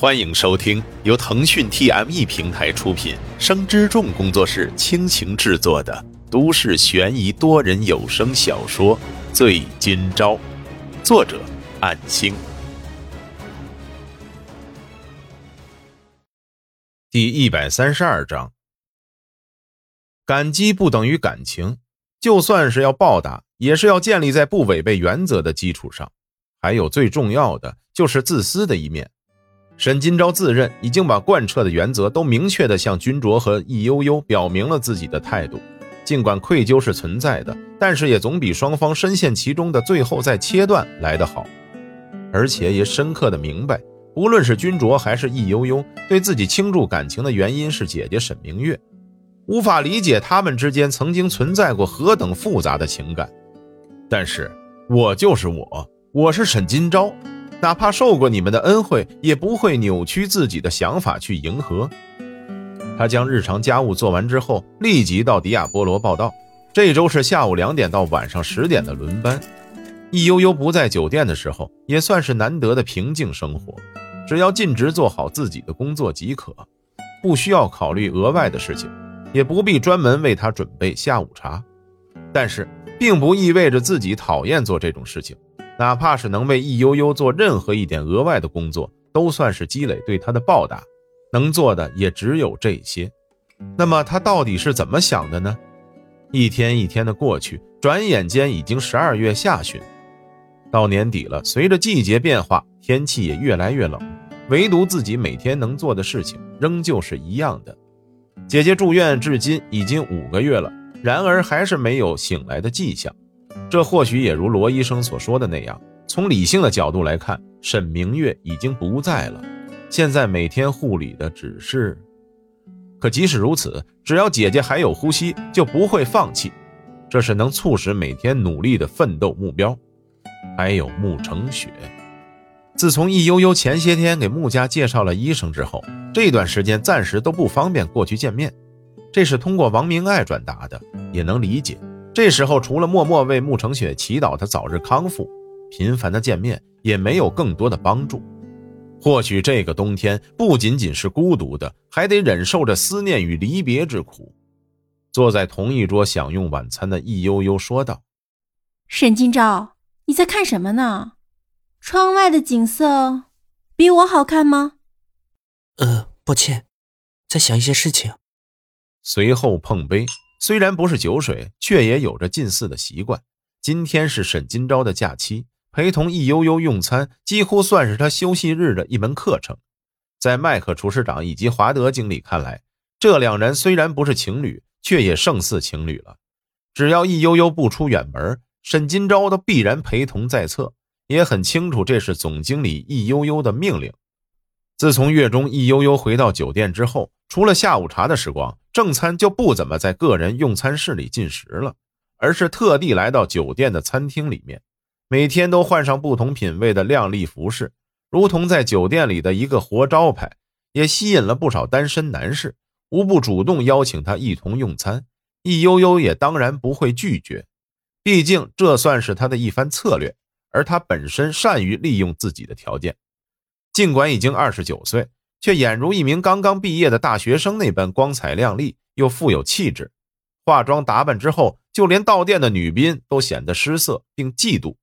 欢迎收听由腾讯 TME 平台出品、生之众工作室倾情制作的都市悬疑多人有声小说《醉今朝》，作者：暗星。第一百三十二章：感激不等于感情，就算是要报答，也是要建立在不违背原则的基础上。还有最重要的，就是自私的一面。沈金钊自认已经把贯彻的原则都明确地向君卓和易悠悠表明了自己的态度，尽管愧疚是存在的，但是也总比双方深陷其中的最后再切断来得好。而且也深刻地明白，无论是君卓还是易悠悠，对自己倾注感情的原因是姐姐沈明月，无法理解他们之间曾经存在过何等复杂的情感。但是我就是我，我是沈金钊。哪怕受过你们的恩惠，也不会扭曲自己的想法去迎合。他将日常家务做完之后，立即到迪亚波罗报道。这周是下午两点到晚上十点的轮班。易悠悠不在酒店的时候，也算是难得的平静生活。只要尽职做好自己的工作即可，不需要考虑额外的事情，也不必专门为他准备下午茶。但是，并不意味着自己讨厌做这种事情。哪怕是能为易悠悠做任何一点额外的工作，都算是积累对他的报答。能做的也只有这些。那么他到底是怎么想的呢？一天一天的过去，转眼间已经十二月下旬，到年底了。随着季节变化，天气也越来越冷，唯独自己每天能做的事情仍旧是一样的。姐姐住院至今已经五个月了，然而还是没有醒来的迹象。这或许也如罗医生所说的那样，从理性的角度来看，沈明月已经不在了。现在每天护理的只是……可即使如此，只要姐姐还有呼吸，就不会放弃。这是能促使每天努力的奋斗目标。还有穆成雪，自从易悠悠前些天给穆家介绍了医生之后，这段时间暂时都不方便过去见面。这是通过王明爱转达的，也能理解。这时候，除了默默为穆成雪祈祷他早日康复，频繁的见面也没有更多的帮助。或许这个冬天不仅仅是孤独的，还得忍受着思念与离别之苦。坐在同一桌享用晚餐的易悠悠说道：“沈金钊，你在看什么呢？窗外的景色比我好看吗？”“呃，抱歉，在想一些事情。”随后碰杯。虽然不是酒水，却也有着近似的习惯。今天是沈金钊的假期，陪同易悠悠用餐，几乎算是他休息日的一门课程。在麦克厨师长以及华德经理看来，这两人虽然不是情侣，却也胜似情侣了。只要易悠悠不出远门，沈金钊都必然陪同在侧。也很清楚，这是总经理易悠悠的命令。自从月中易悠悠回到酒店之后，除了下午茶的时光。正餐就不怎么在个人用餐室里进食了，而是特地来到酒店的餐厅里面，每天都换上不同品味的靓丽服饰，如同在酒店里的一个活招牌，也吸引了不少单身男士，无不主动邀请他一同用餐。易悠悠也当然不会拒绝，毕竟这算是他的一番策略，而他本身善于利用自己的条件，尽管已经二十九岁。却俨如一名刚刚毕业的大学生那般光彩亮丽，又富有气质。化妆打扮之后，就连到店的女宾都显得失色并嫉妒。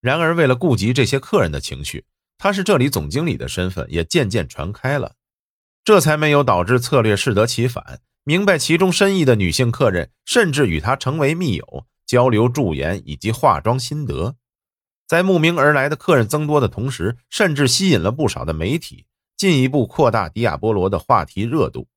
然而，为了顾及这些客人的情绪，他是这里总经理的身份也渐渐传开了，这才没有导致策略适得其反。明白其中深意的女性客人，甚至与他成为密友，交流驻颜以及化妆心得。在慕名而来的客人增多的同时，甚至吸引了不少的媒体。进一步扩大迪亚波罗的话题热度，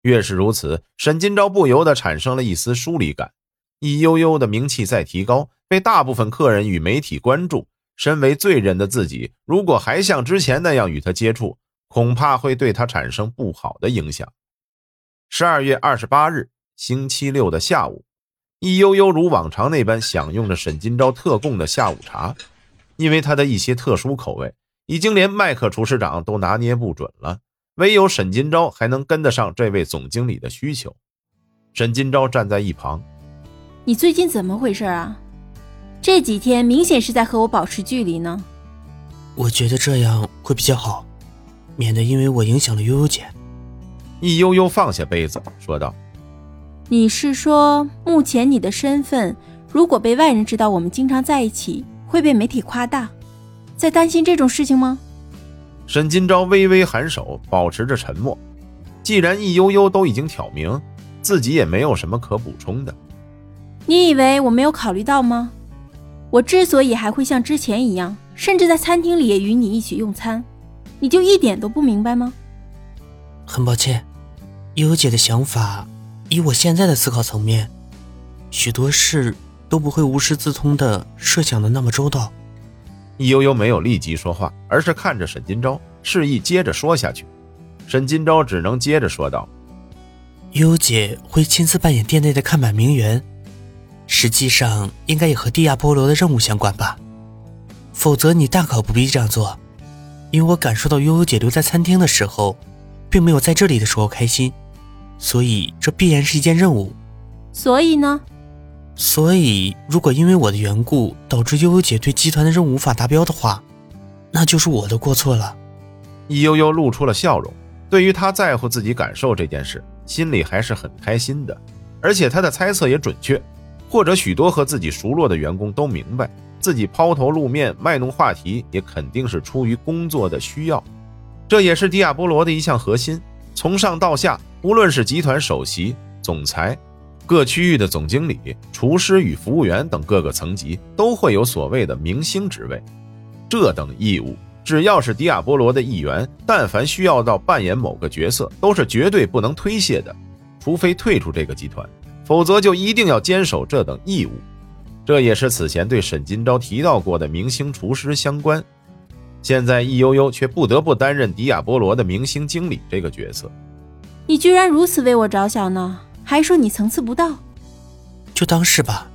越是如此，沈金钊不由得产生了一丝疏离感。易悠悠的名气在提高，被大部分客人与媒体关注。身为罪人的自己，如果还像之前那样与他接触，恐怕会对他产生不好的影响。十二月二十八日，星期六的下午，易悠悠如往常那般享用着沈金钊特供的下午茶，因为他的一些特殊口味。已经连麦克厨师长都拿捏不准了，唯有沈金钊还能跟得上这位总经理的需求。沈金钊站在一旁：“你最近怎么回事啊？这几天明显是在和我保持距离呢。”我觉得这样会比较好。免得因为我影响了悠悠姐。易悠悠放下杯子，说道：“你是说，目前你的身份，如果被外人知道我们经常在一起，会被媒体夸大，在担心这种事情吗？”沈今朝微微颔首，保持着沉默。既然易悠悠都已经挑明，自己也没有什么可补充的。你以为我没有考虑到吗？我之所以还会像之前一样，甚至在餐厅里也与你一起用餐，你就一点都不明白吗？很抱歉，悠悠姐的想法，以我现在的思考层面，许多事都不会无师自通的设想的那么周到。易悠悠没有立即说话，而是看着沈金钊，示意接着说下去。沈金钊只能接着说道：“悠悠姐会亲自扮演店内的看板名媛。”实际上应该也和蒂亚波罗的任务相关吧，否则你大可不必这样做。因为我感受到悠悠姐留在餐厅的时候，并没有在这里的时候开心，所以这必然是一件任务。所以呢？所以如果因为我的缘故导致悠悠姐对集团的任务无法达标的话，那就是我的过错了。易悠悠露出了笑容，对于他在乎自己感受这件事，心里还是很开心的，而且他的猜测也准确。或者许多和自己熟络的员工都明白，自己抛头露面卖弄话题，也肯定是出于工作的需要。这也是迪亚波罗的一项核心。从上到下，无论是集团首席、总裁、各区域的总经理、厨师与服务员等各个层级，都会有所谓的明星职位。这等义务，只要是迪亚波罗的一员，但凡需要到扮演某个角色，都是绝对不能推卸的，除非退出这个集团。否则就一定要坚守这等义务，这也是此前对沈金钊提到过的明星厨师相关。现在易悠悠却不得不担任迪亚波罗的明星经理这个角色。你居然如此为我着想呢？还说你层次不到？就当是吧。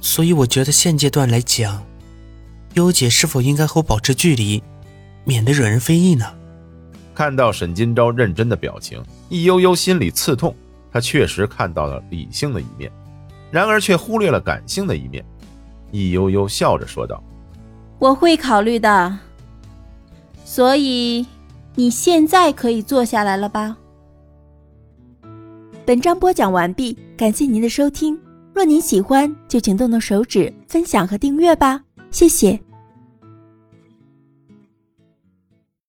所以我觉得现阶段来讲，优姐是否应该和我保持距离，免得惹人非议呢？看到沈金钊认真的表情，易悠悠心里刺痛。他确实看到了理性的一面，然而却忽略了感性的一面。易悠悠笑着说道：“我会考虑的。所以你现在可以坐下来了吧？”本章播讲完毕，感谢您的收听。若您喜欢，就请动动手指分享和订阅吧，谢谢。